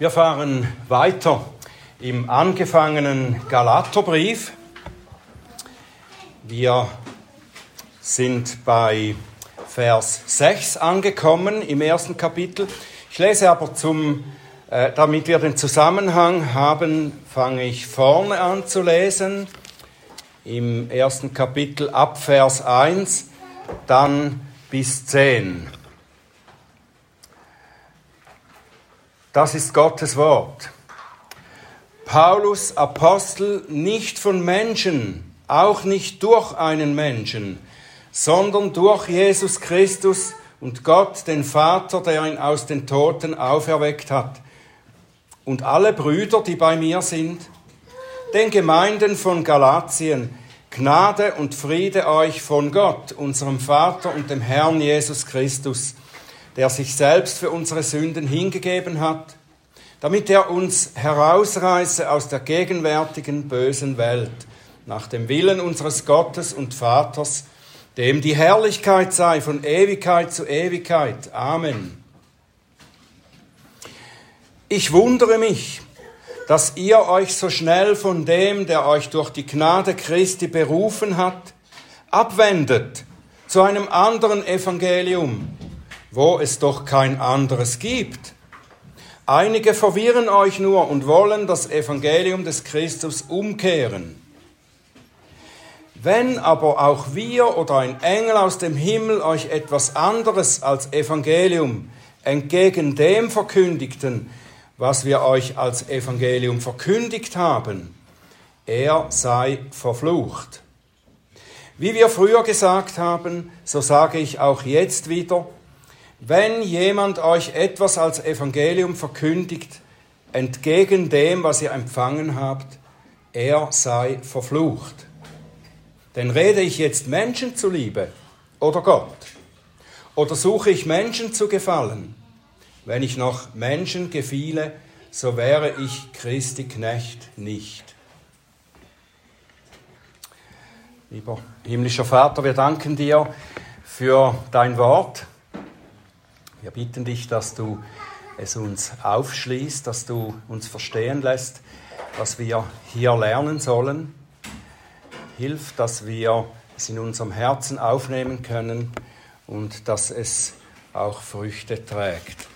Wir fahren weiter im angefangenen Galaterbrief. Wir sind bei Vers 6 angekommen im ersten Kapitel. Ich lese aber zum, äh, damit wir den Zusammenhang haben, fange ich vorne an zu lesen. Im ersten Kapitel ab Vers 1, dann bis 10. Das ist Gottes Wort. Paulus, Apostel, nicht von Menschen, auch nicht durch einen Menschen, sondern durch Jesus Christus und Gott, den Vater, der ihn aus den Toten auferweckt hat. Und alle Brüder, die bei mir sind, den Gemeinden von Galatien, Gnade und Friede euch von Gott, unserem Vater und dem Herrn Jesus Christus der sich selbst für unsere Sünden hingegeben hat, damit er uns herausreiße aus der gegenwärtigen bösen Welt, nach dem Willen unseres Gottes und Vaters, dem die Herrlichkeit sei von Ewigkeit zu Ewigkeit. Amen. Ich wundere mich, dass ihr euch so schnell von dem, der euch durch die Gnade Christi berufen hat, abwendet zu einem anderen Evangelium, wo es doch kein anderes gibt. Einige verwirren euch nur und wollen das Evangelium des Christus umkehren. Wenn aber auch wir oder ein Engel aus dem Himmel euch etwas anderes als Evangelium entgegen dem verkündigten, was wir euch als Evangelium verkündigt haben, er sei verflucht. Wie wir früher gesagt haben, so sage ich auch jetzt wieder, wenn jemand euch etwas als Evangelium verkündigt, entgegen dem, was ihr empfangen habt, er sei verflucht. Denn rede ich jetzt Menschen zuliebe oder Gott? Oder suche ich Menschen zu gefallen? Wenn ich noch Menschen gefiele, so wäre ich Christi Knecht nicht. Lieber himmlischer Vater, wir danken dir für dein Wort. Wir bitten dich, dass du es uns aufschließt, dass du uns verstehen lässt, was wir hier lernen sollen. Hilf, dass wir es in unserem Herzen aufnehmen können und dass es auch Früchte trägt.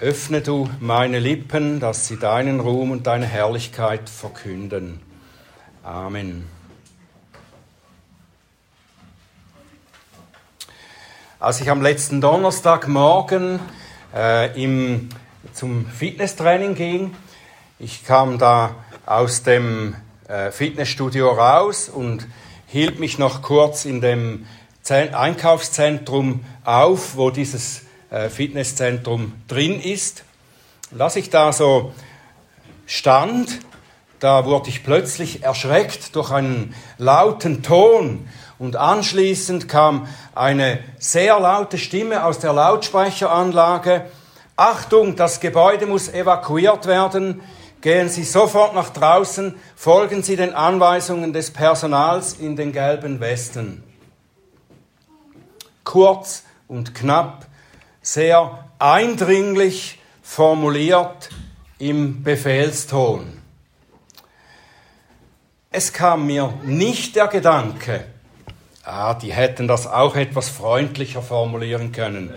Öffne du meine Lippen, dass sie deinen Ruhm und deine Herrlichkeit verkünden. Amen. Als ich am letzten Donnerstagmorgen äh, im, zum Fitnesstraining ging, ich kam da aus dem äh, Fitnessstudio raus und hielt mich noch kurz in dem Einkaufszentrum auf, wo dieses äh, Fitnesszentrum drin ist. Und als ich da so stand, da wurde ich plötzlich erschreckt durch einen lauten Ton und anschließend kam eine sehr laute Stimme aus der Lautsprecheranlage. Achtung, das Gebäude muss evakuiert werden. Gehen Sie sofort nach draußen, folgen Sie den Anweisungen des Personals in den gelben Westen. Kurz und knapp, sehr eindringlich formuliert im Befehlston. Es kam mir nicht der Gedanke, Ah, die hätten das auch etwas freundlicher formulieren können.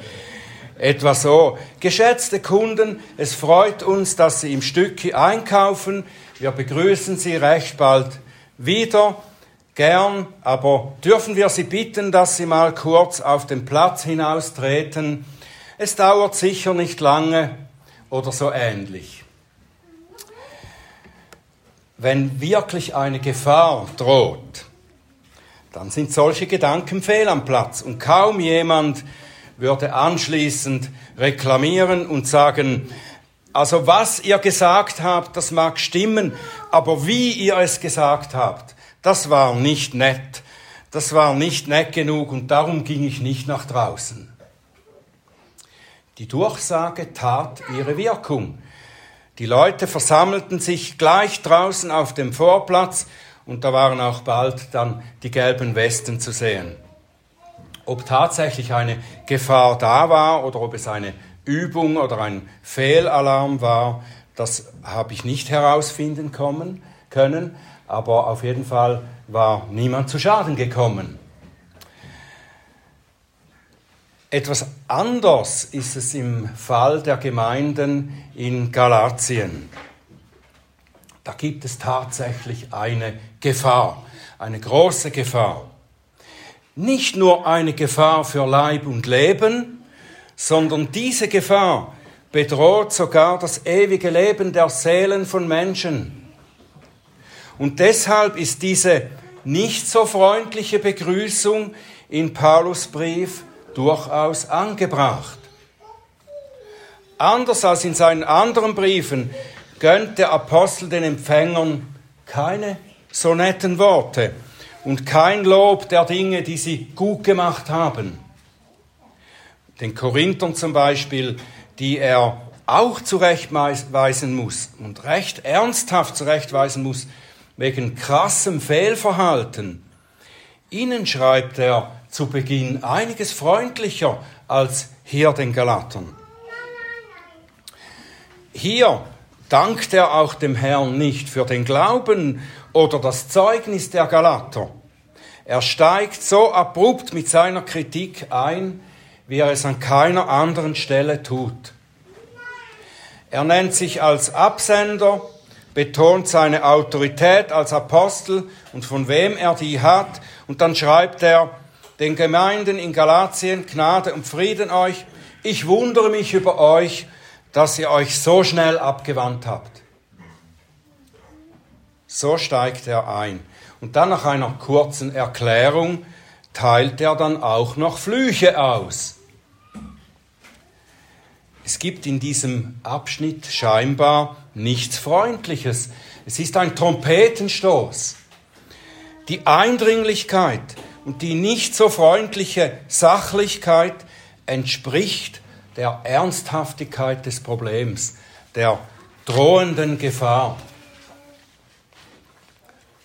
Etwa so, geschätzte Kunden, es freut uns, dass Sie im Stücki einkaufen. Wir begrüßen Sie recht bald wieder. Gern, aber dürfen wir Sie bitten, dass Sie mal kurz auf den Platz hinaustreten? Es dauert sicher nicht lange oder so ähnlich. Wenn wirklich eine Gefahr droht, dann sind solche Gedanken fehl am Platz und kaum jemand würde anschließend reklamieren und sagen, also was ihr gesagt habt, das mag stimmen, aber wie ihr es gesagt habt, das war nicht nett, das war nicht nett genug und darum ging ich nicht nach draußen. Die Durchsage tat ihre Wirkung. Die Leute versammelten sich gleich draußen auf dem Vorplatz und da waren auch bald dann die gelben Westen zu sehen. Ob tatsächlich eine Gefahr da war oder ob es eine Übung oder ein Fehlalarm war, das habe ich nicht herausfinden kommen, können, aber auf jeden Fall war niemand zu Schaden gekommen. Etwas anders ist es im Fall der Gemeinden in Galatien. Da gibt es tatsächlich eine Gefahr, eine große Gefahr. Nicht nur eine Gefahr für Leib und Leben, sondern diese Gefahr bedroht sogar das ewige Leben der Seelen von Menschen. Und deshalb ist diese nicht so freundliche Begrüßung in Paulus Brief durchaus angebracht. Anders als in seinen anderen Briefen gönnt der Apostel den Empfängern keine so netten Worte und kein Lob der Dinge, die sie gut gemacht haben. Den Korinthern zum Beispiel, die er auch zurechtweisen muss und recht ernsthaft zurechtweisen muss wegen krassem Fehlverhalten. Ihnen schreibt er zu Beginn einiges freundlicher als hier den Galatern. Hier dankt er auch dem Herrn nicht für den Glauben oder das Zeugnis der Galater. Er steigt so abrupt mit seiner Kritik ein, wie er es an keiner anderen Stelle tut. Er nennt sich als Absender, betont seine Autorität als Apostel und von wem er die hat, und dann schreibt er, den Gemeinden in Galatien Gnade und Frieden euch. Ich wundere mich über euch, dass ihr euch so schnell abgewandt habt. So steigt er ein. Und dann nach einer kurzen Erklärung teilt er dann auch noch Flüche aus. Es gibt in diesem Abschnitt scheinbar nichts Freundliches. Es ist ein Trompetenstoß. Die Eindringlichkeit und die nicht so freundliche Sachlichkeit entspricht der Ernsthaftigkeit des Problems, der drohenden Gefahr.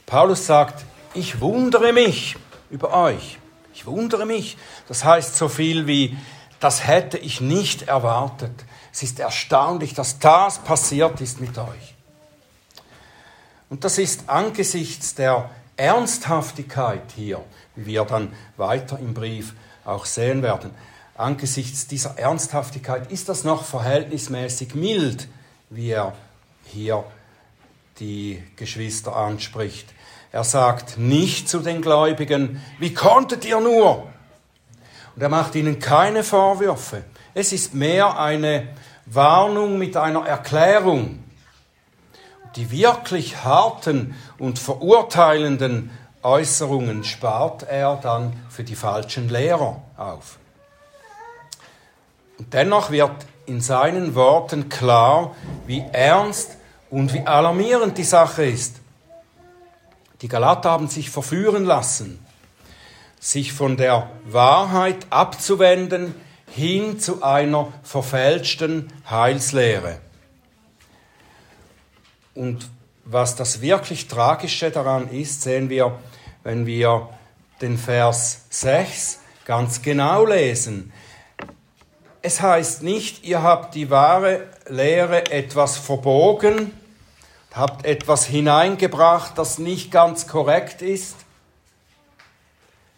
Paulus sagt, ich wundere mich über euch. Ich wundere mich. Das heißt so viel wie, das hätte ich nicht erwartet. Es ist erstaunlich, dass das passiert ist mit euch. Und das ist angesichts der Ernsthaftigkeit hier, wie wir dann weiter im Brief auch sehen werden, angesichts dieser Ernsthaftigkeit ist das noch verhältnismäßig mild, wie er hier die Geschwister anspricht. Er sagt nicht zu den Gläubigen, wie konntet ihr nur? Und er macht ihnen keine Vorwürfe. Es ist mehr eine Warnung mit einer Erklärung. Die wirklich harten und verurteilenden Äußerungen spart er dann für die falschen Lehrer auf. Und dennoch wird in seinen Worten klar, wie ernst und wie alarmierend die Sache ist. Die Galater haben sich verführen lassen, sich von der Wahrheit abzuwenden hin zu einer verfälschten Heilslehre. Und was das wirklich Tragische daran ist, sehen wir, wenn wir den Vers 6 ganz genau lesen. Es heißt nicht, ihr habt die wahre Lehre etwas verbogen, habt etwas hineingebracht, das nicht ganz korrekt ist.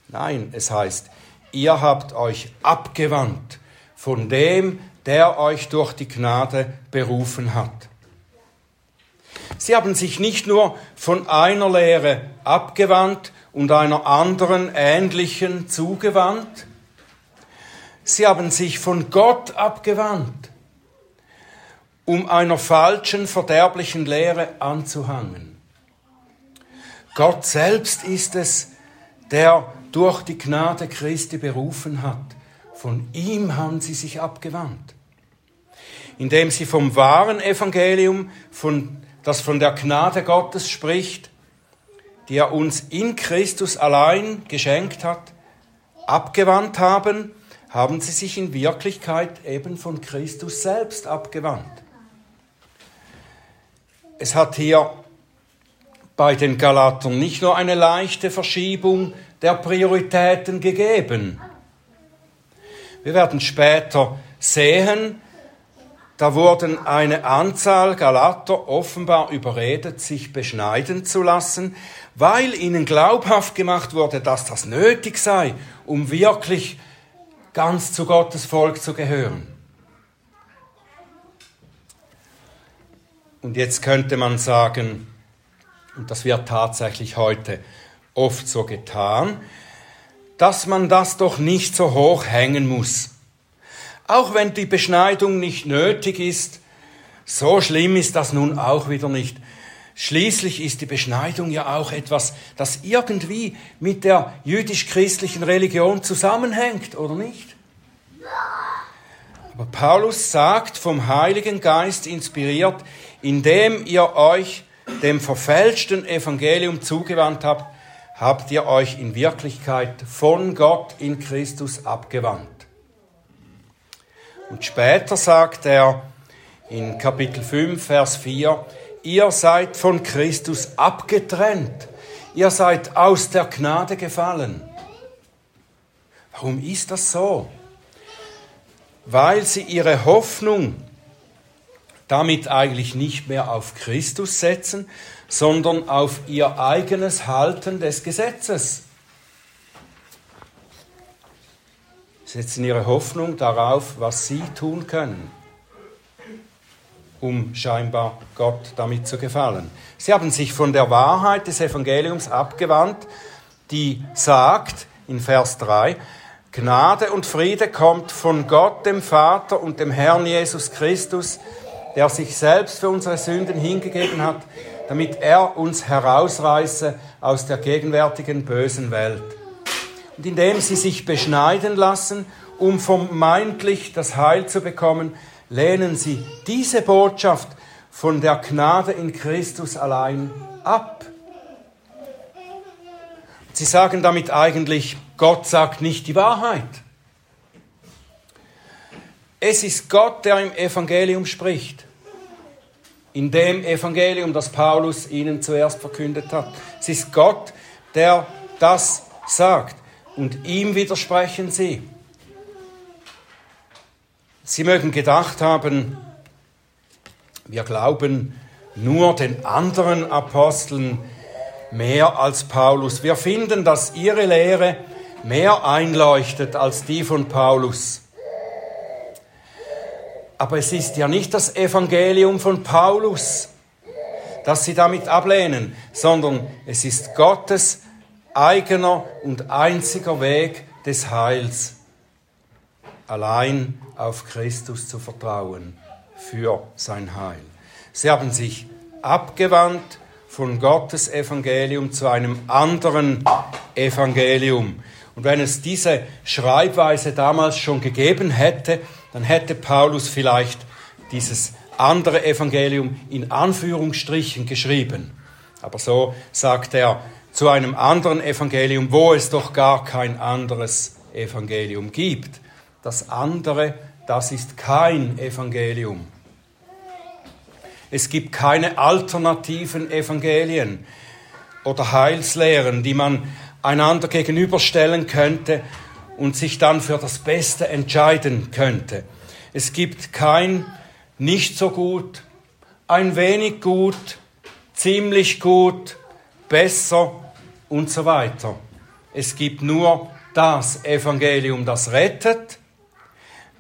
Nein, es heißt, ihr habt euch abgewandt von dem, der euch durch die Gnade berufen hat. Sie haben sich nicht nur von einer Lehre abgewandt und einer anderen ähnlichen zugewandt, sie haben sich von Gott abgewandt um einer falschen, verderblichen Lehre anzuhangen. Gott selbst ist es, der durch die Gnade Christi berufen hat. Von ihm haben sie sich abgewandt. Indem sie vom wahren Evangelium, von, das von der Gnade Gottes spricht, die er uns in Christus allein geschenkt hat, abgewandt haben, haben sie sich in Wirklichkeit eben von Christus selbst abgewandt es hat hier bei den Galatern nicht nur eine leichte Verschiebung der Prioritäten gegeben. Wir werden später sehen, da wurden eine Anzahl Galater offenbar überredet, sich beschneiden zu lassen, weil ihnen glaubhaft gemacht wurde, dass das nötig sei, um wirklich ganz zu Gottes Volk zu gehören. Und jetzt könnte man sagen, und das wird tatsächlich heute oft so getan, dass man das doch nicht so hoch hängen muss. Auch wenn die Beschneidung nicht nötig ist, so schlimm ist das nun auch wieder nicht. Schließlich ist die Beschneidung ja auch etwas, das irgendwie mit der jüdisch-christlichen Religion zusammenhängt, oder nicht? Aber Paulus sagt, vom Heiligen Geist inspiriert, indem ihr euch dem verfälschten Evangelium zugewandt habt, habt ihr euch in Wirklichkeit von Gott in Christus abgewandt. Und später sagt er in Kapitel 5, Vers 4, ihr seid von Christus abgetrennt, ihr seid aus der Gnade gefallen. Warum ist das so? Weil sie ihre Hoffnung damit eigentlich nicht mehr auf Christus setzen, sondern auf ihr eigenes Halten des Gesetzes. setzen ihre Hoffnung darauf, was sie tun können, um scheinbar Gott damit zu gefallen. Sie haben sich von der Wahrheit des Evangeliums abgewandt, die sagt in Vers 3, Gnade und Friede kommt von Gott, dem Vater und dem Herrn Jesus Christus, der sich selbst für unsere Sünden hingegeben hat, damit er uns herausreiße aus der gegenwärtigen bösen Welt und indem sie sich beschneiden lassen, um vermeintlich das Heil zu bekommen, lehnen sie diese Botschaft von der Gnade in Christus allein ab. Sie sagen damit eigentlich, Gott sagt nicht die Wahrheit. Es ist Gott, der im Evangelium spricht. In dem Evangelium, das Paulus ihnen zuerst verkündet hat. Es ist Gott, der das sagt und ihm widersprechen sie. Sie mögen gedacht haben, wir glauben nur den anderen Aposteln mehr als Paulus. Wir finden, dass ihre Lehre mehr einleuchtet als die von Paulus. Aber es ist ja nicht das Evangelium von Paulus, das sie damit ablehnen, sondern es ist Gottes eigener und einziger Weg des Heils. Allein auf Christus zu vertrauen für sein Heil. Sie haben sich abgewandt von Gottes Evangelium zu einem anderen Evangelium. Und wenn es diese Schreibweise damals schon gegeben hätte, dann hätte Paulus vielleicht dieses andere Evangelium in Anführungsstrichen geschrieben. Aber so sagt er, zu einem anderen Evangelium, wo es doch gar kein anderes Evangelium gibt. Das andere, das ist kein Evangelium. Es gibt keine alternativen Evangelien oder Heilslehren, die man einander gegenüberstellen könnte und sich dann für das Beste entscheiden könnte. Es gibt kein nicht so gut, ein wenig gut, ziemlich gut, besser und so weiter. Es gibt nur das Evangelium, das rettet,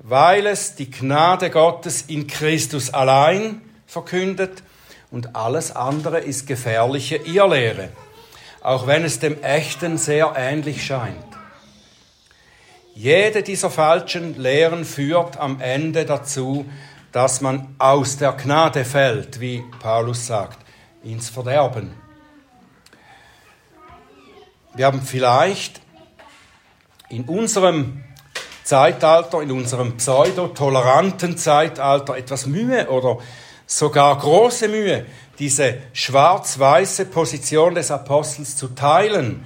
weil es die Gnade Gottes in Christus allein verkündet und alles andere ist gefährliche Irrlehre, auch wenn es dem Echten sehr ähnlich scheint. Jede dieser falschen Lehren führt am Ende dazu, dass man aus der Gnade fällt, wie Paulus sagt, ins Verderben. Wir haben vielleicht in unserem Zeitalter, in unserem pseudo-toleranten Zeitalter etwas Mühe oder sogar große Mühe, diese schwarz-weiße Position des Apostels zu teilen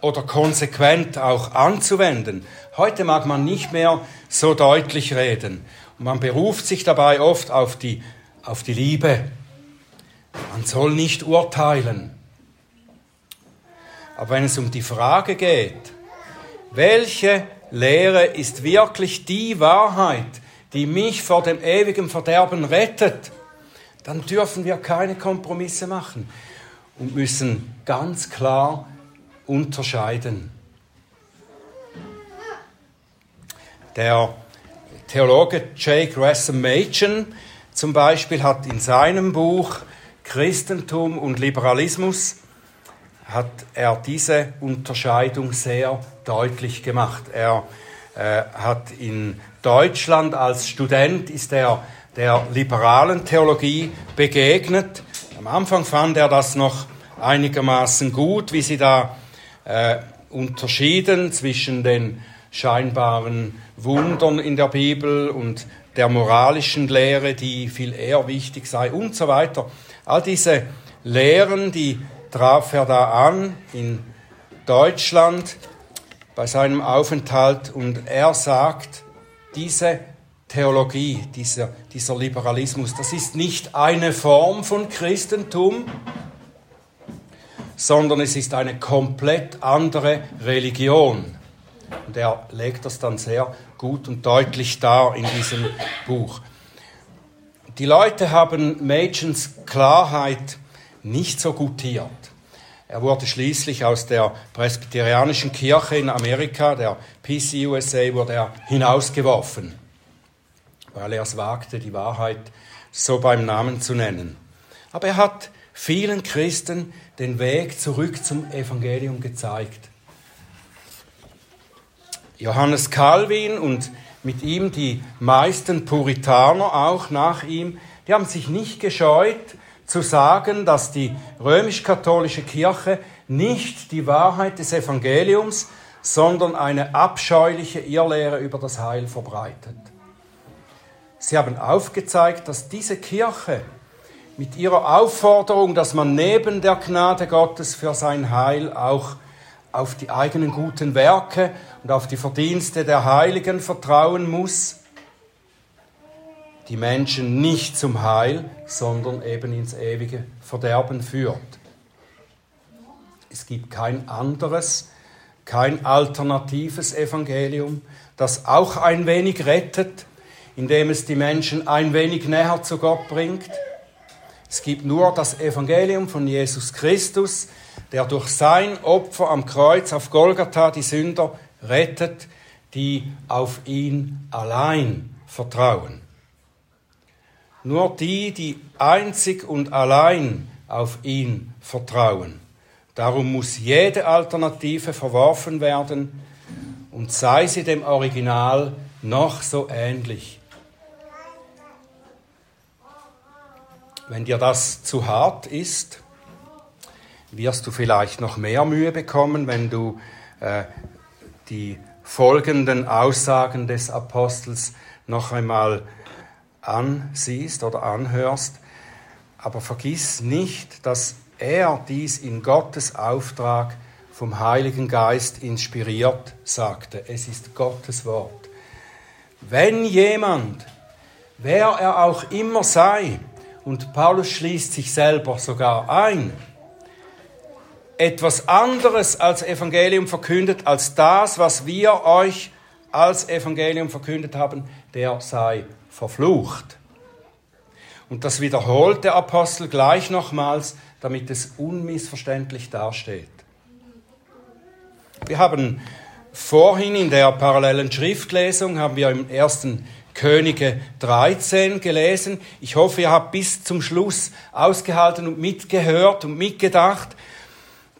oder konsequent auch anzuwenden. Heute mag man nicht mehr so deutlich reden. Und man beruft sich dabei oft auf die, auf die Liebe. Man soll nicht urteilen. Aber wenn es um die Frage geht, welche Lehre ist wirklich die Wahrheit, die mich vor dem ewigen Verderben rettet, dann dürfen wir keine Kompromisse machen und müssen ganz klar unterscheiden. Der Theologe J. Gresham Machen zum Beispiel hat in seinem Buch Christentum und Liberalismus hat er diese Unterscheidung sehr deutlich gemacht. Er äh, hat in Deutschland als Student ist er der liberalen Theologie begegnet. Am Anfang fand er das noch einigermaßen gut, wie sie da äh, unterschieden zwischen den scheinbaren Wundern in der Bibel und der moralischen Lehre, die viel eher wichtig sei und so weiter. All diese Lehren, die traf er da an in Deutschland bei seinem Aufenthalt und er sagt, diese Theologie, dieser, dieser Liberalismus, das ist nicht eine Form von Christentum, sondern es ist eine komplett andere Religion. Und er legt das dann sehr gut und deutlich dar in diesem Buch. Die Leute haben Machens Klarheit nicht so gutiert. Er wurde schließlich aus der presbyterianischen Kirche in Amerika, der PCUSA, wurde er hinausgeworfen, weil er es wagte, die Wahrheit so beim Namen zu nennen. Aber er hat vielen Christen den Weg zurück zum Evangelium gezeigt. Johannes Calvin und mit ihm die meisten Puritaner auch nach ihm, die haben sich nicht gescheut zu sagen, dass die römisch-katholische Kirche nicht die Wahrheit des Evangeliums, sondern eine abscheuliche Irrlehre über das Heil verbreitet. Sie haben aufgezeigt, dass diese Kirche mit ihrer Aufforderung, dass man neben der Gnade Gottes für sein Heil auch auf die eigenen guten Werke und auf die Verdienste der Heiligen vertrauen muss, die Menschen nicht zum Heil, sondern eben ins ewige Verderben führt. Es gibt kein anderes, kein alternatives Evangelium, das auch ein wenig rettet, indem es die Menschen ein wenig näher zu Gott bringt. Es gibt nur das Evangelium von Jesus Christus, der durch sein Opfer am Kreuz auf Golgatha die Sünder rettet, die auf ihn allein vertrauen. Nur die, die einzig und allein auf ihn vertrauen. Darum muss jede Alternative verworfen werden und sei sie dem Original noch so ähnlich. Wenn dir das zu hart ist, wirst du vielleicht noch mehr Mühe bekommen, wenn du äh, die folgenden Aussagen des Apostels noch einmal ansiehst oder anhörst. Aber vergiss nicht, dass er dies in Gottes Auftrag vom Heiligen Geist inspiriert sagte. Es ist Gottes Wort. Wenn jemand, wer er auch immer sei, und Paulus schließt sich selber sogar ein, etwas anderes als Evangelium verkündet, als das, was wir euch als Evangelium verkündet haben, der sei verflucht. Und das wiederholt der Apostel gleich nochmals, damit es unmissverständlich dasteht. Wir haben vorhin in der parallelen Schriftlesung, haben wir im ersten Könige 13 gelesen. Ich hoffe, ihr habt bis zum Schluss ausgehalten und mitgehört und mitgedacht.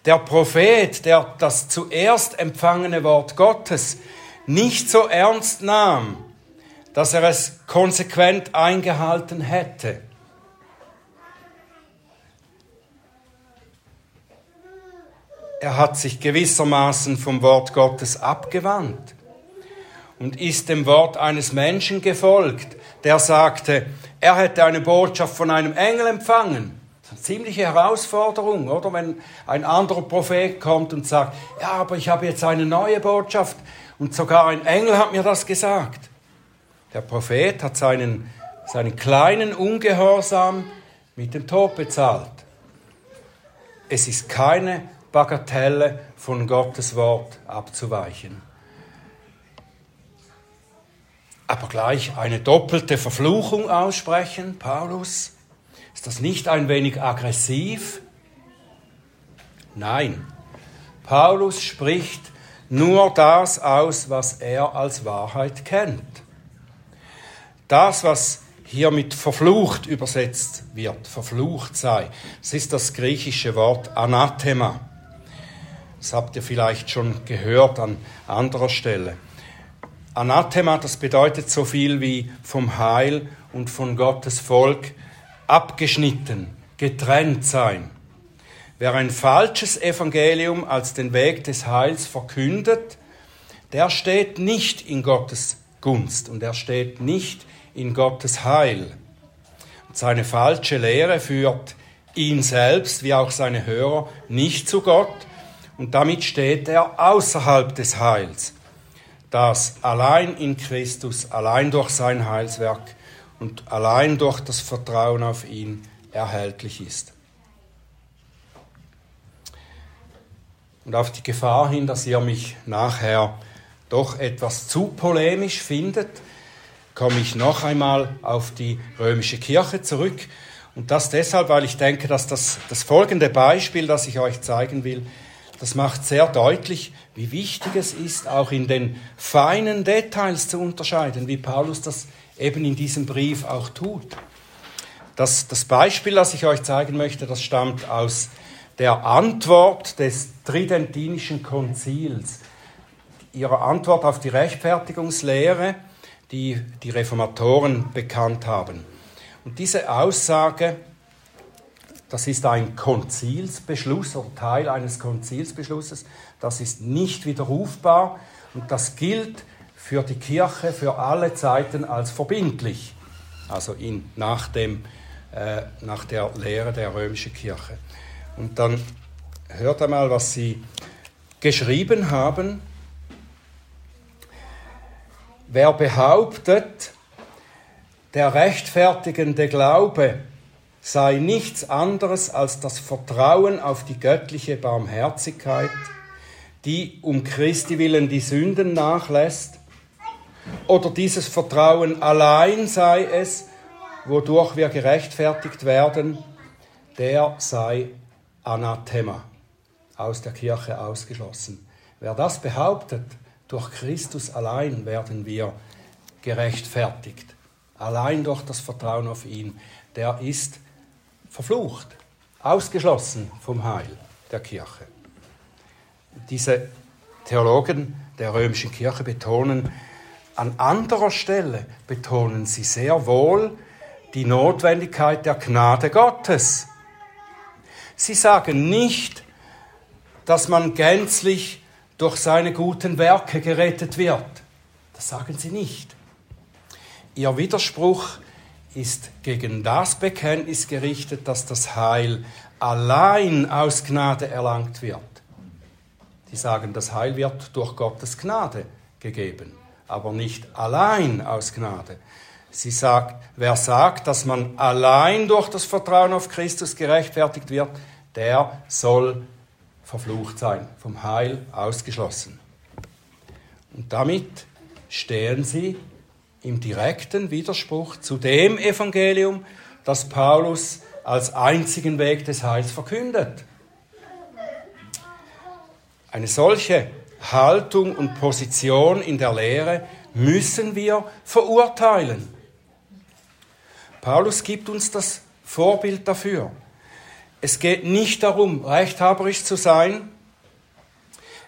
Der Prophet, der das zuerst empfangene Wort Gottes nicht so ernst nahm, dass er es konsequent eingehalten hätte. Er hat sich gewissermaßen vom Wort Gottes abgewandt und ist dem Wort eines Menschen gefolgt, der sagte, er hätte eine Botschaft von einem Engel empfangen. Das ist eine ziemliche Herausforderung, oder? Wenn ein anderer Prophet kommt und sagt, ja, aber ich habe jetzt eine neue Botschaft und sogar ein Engel hat mir das gesagt. Der Prophet hat seinen, seinen kleinen Ungehorsam mit dem Tod bezahlt. Es ist keine Bagatelle von Gottes Wort abzuweichen. aber gleich eine doppelte Verfluchung aussprechen, Paulus? Ist das nicht ein wenig aggressiv? Nein, Paulus spricht nur das aus, was er als Wahrheit kennt. Das, was hier mit verflucht übersetzt wird, verflucht sei, das ist das griechische Wort Anathema. Das habt ihr vielleicht schon gehört an anderer Stelle. Anathema, das bedeutet so viel wie vom Heil und von Gottes Volk abgeschnitten, getrennt sein. Wer ein falsches Evangelium als den Weg des Heils verkündet, der steht nicht in Gottes Gunst und er steht nicht in Gottes Heil. Und seine falsche Lehre führt ihn selbst wie auch seine Hörer nicht zu Gott und damit steht er außerhalb des Heils, das allein in Christus, allein durch sein Heilswerk und allein durch das Vertrauen auf ihn erhältlich ist. Und auf die Gefahr hin, dass ihr mich nachher doch etwas zu polemisch findet, komme ich noch einmal auf die römische Kirche zurück. Und das deshalb, weil ich denke, dass das, das folgende Beispiel, das ich euch zeigen will, das macht sehr deutlich, wie wichtig es ist, auch in den feinen Details zu unterscheiden, wie Paulus das eben in diesem Brief auch tut. Das, das Beispiel, das ich euch zeigen möchte, das stammt aus der Antwort des Tridentinischen Konzils, ihrer Antwort auf die Rechtfertigungslehre, die die Reformatoren bekannt haben. Und diese Aussage, das ist ein Konzilsbeschluss oder Teil eines Konzilsbeschlusses, das ist nicht widerrufbar und das gilt für die Kirche für alle Zeiten als verbindlich, also in, nach, dem, äh, nach der Lehre der römischen Kirche. Und dann hört einmal, was sie geschrieben haben. Wer behauptet, der rechtfertigende Glaube sei nichts anderes als das Vertrauen auf die göttliche Barmherzigkeit, die um Christi willen die Sünden nachlässt, oder dieses Vertrauen allein sei es, wodurch wir gerechtfertigt werden, der sei Anathema, aus der Kirche ausgeschlossen. Wer das behauptet, durch Christus allein werden wir gerechtfertigt, allein durch das Vertrauen auf ihn, der ist verflucht, ausgeschlossen vom Heil der Kirche. Diese Theologen der römischen Kirche betonen, an anderer Stelle betonen sie sehr wohl die Notwendigkeit der Gnade Gottes. Sie sagen nicht, dass man gänzlich durch seine guten Werke gerettet wird. Das sagen sie nicht. Ihr Widerspruch ist gegen das Bekenntnis gerichtet, dass das Heil allein aus Gnade erlangt wird. Sie sagen, das Heil wird durch Gottes Gnade gegeben aber nicht allein aus Gnade. Sie sagt, wer sagt, dass man allein durch das Vertrauen auf Christus gerechtfertigt wird, der soll verflucht sein, vom Heil ausgeschlossen. Und damit stehen sie im direkten Widerspruch zu dem Evangelium, das Paulus als einzigen Weg des Heils verkündet. Eine solche Haltung und Position in der Lehre müssen wir verurteilen. Paulus gibt uns das Vorbild dafür. Es geht nicht darum, rechthaberisch zu sein.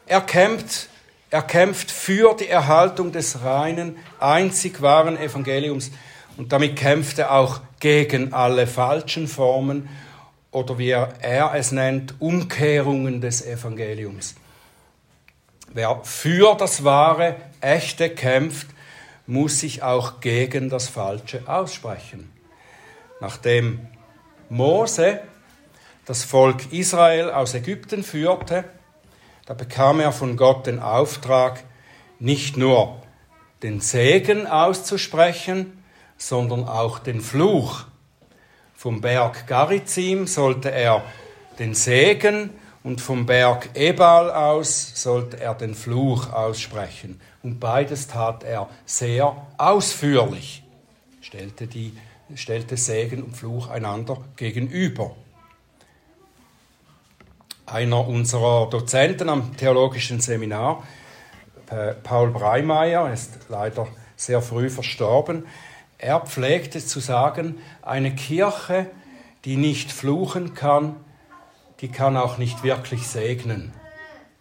Er kämpft, er kämpft für die Erhaltung des reinen, einzig wahren Evangeliums und damit kämpft er auch gegen alle falschen Formen oder wie er es nennt, Umkehrungen des Evangeliums. Wer für das wahre, echte kämpft, muss sich auch gegen das Falsche aussprechen. Nachdem Mose das Volk Israel aus Ägypten führte, da bekam er von Gott den Auftrag, nicht nur den Segen auszusprechen, sondern auch den Fluch. Vom Berg Garizim sollte er den Segen und vom Berg Ebal aus sollte er den Fluch aussprechen. Und beides tat er sehr ausführlich, stellte, die, stellte Segen und Fluch einander gegenüber. Einer unserer Dozenten am theologischen Seminar, Paul Breimeyer, ist leider sehr früh verstorben, er pflegte zu sagen, eine Kirche, die nicht fluchen kann, die kann auch nicht wirklich segnen.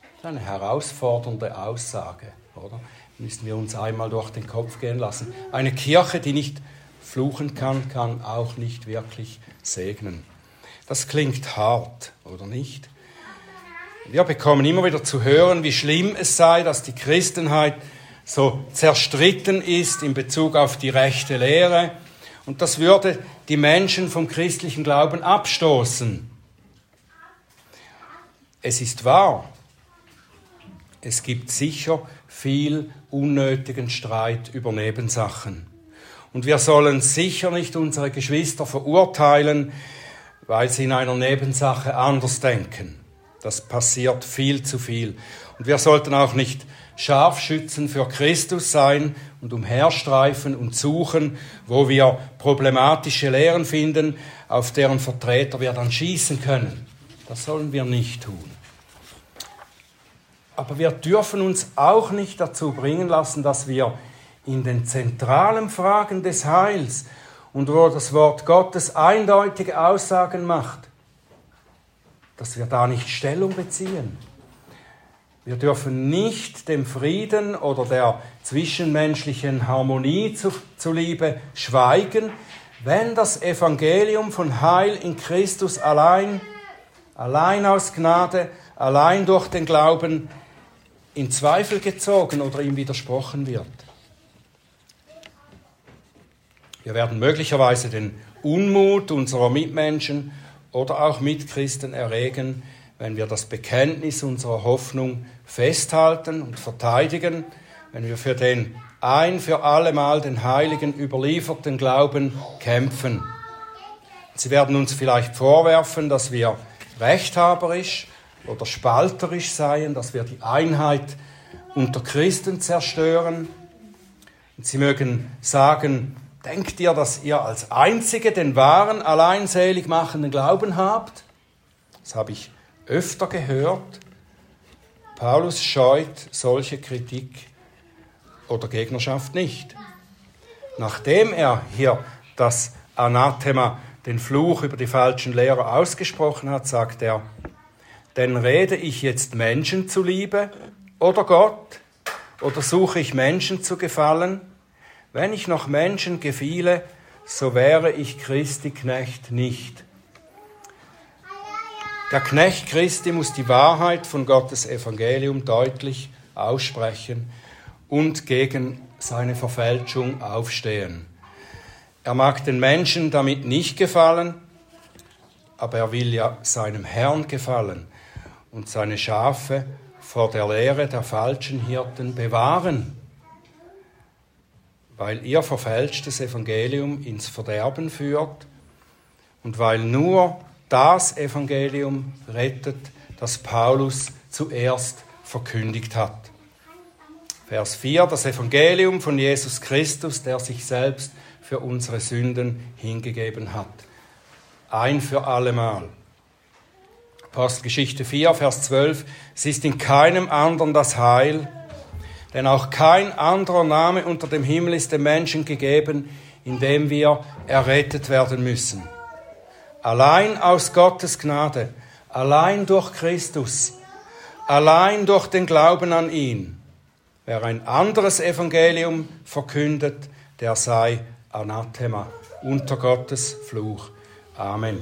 Das ist eine herausfordernde Aussage, oder? Müssen wir uns einmal durch den Kopf gehen lassen. Eine Kirche, die nicht fluchen kann, kann auch nicht wirklich segnen. Das klingt hart, oder nicht? Wir bekommen immer wieder zu hören, wie schlimm es sei, dass die Christenheit so zerstritten ist in Bezug auf die rechte Lehre. Und das würde die Menschen vom christlichen Glauben abstoßen. Es ist wahr, es gibt sicher viel unnötigen Streit über Nebensachen. Und wir sollen sicher nicht unsere Geschwister verurteilen, weil sie in einer Nebensache anders denken. Das passiert viel zu viel. Und wir sollten auch nicht Scharfschützen für Christus sein und umherstreifen und suchen, wo wir problematische Lehren finden, auf deren Vertreter wir dann schießen können. Das sollen wir nicht tun. Aber wir dürfen uns auch nicht dazu bringen lassen, dass wir in den zentralen Fragen des Heils und wo das Wort Gottes eindeutige Aussagen macht, dass wir da nicht Stellung beziehen. Wir dürfen nicht dem Frieden oder der zwischenmenschlichen Harmonie zuliebe schweigen, wenn das Evangelium von Heil in Christus allein, allein aus Gnade, allein durch den Glauben in Zweifel gezogen oder ihm widersprochen wird. Wir werden möglicherweise den Unmut unserer Mitmenschen oder auch Mitchristen erregen, wenn wir das Bekenntnis unserer Hoffnung festhalten und verteidigen, wenn wir für den ein für allemal den Heiligen überlieferten Glauben kämpfen. Sie werden uns vielleicht vorwerfen, dass wir rechthaberisch oder spalterisch seien, dass wir die Einheit unter Christen zerstören. Und sie mögen sagen, denkt ihr, dass ihr als Einzige den wahren, allein selig machenden Glauben habt? Das habe ich öfter gehört. Paulus scheut solche Kritik oder Gegnerschaft nicht. Nachdem er hier das Anathema, den Fluch über die falschen Lehrer ausgesprochen hat, sagt er, denn rede ich jetzt Menschen zuliebe oder Gott? Oder suche ich Menschen zu gefallen? Wenn ich noch Menschen gefiele, so wäre ich Christi Knecht nicht. Der Knecht Christi muss die Wahrheit von Gottes Evangelium deutlich aussprechen und gegen seine Verfälschung aufstehen. Er mag den Menschen damit nicht gefallen, aber er will ja seinem Herrn gefallen und seine Schafe vor der Lehre der falschen Hirten bewahren, weil ihr verfälschtes Evangelium ins Verderben führt und weil nur das Evangelium rettet, das Paulus zuerst verkündigt hat. Vers 4, das Evangelium von Jesus Christus, der sich selbst für unsere Sünden hingegeben hat. Ein für allemal. Apostelgeschichte 4, Vers 12, es ist in keinem anderen das Heil, denn auch kein anderer Name unter dem Himmel ist dem Menschen gegeben, in dem wir errettet werden müssen. Allein aus Gottes Gnade, allein durch Christus, allein durch den Glauben an ihn. Wer ein anderes Evangelium verkündet, der sei Anathema, unter Gottes Fluch. Amen.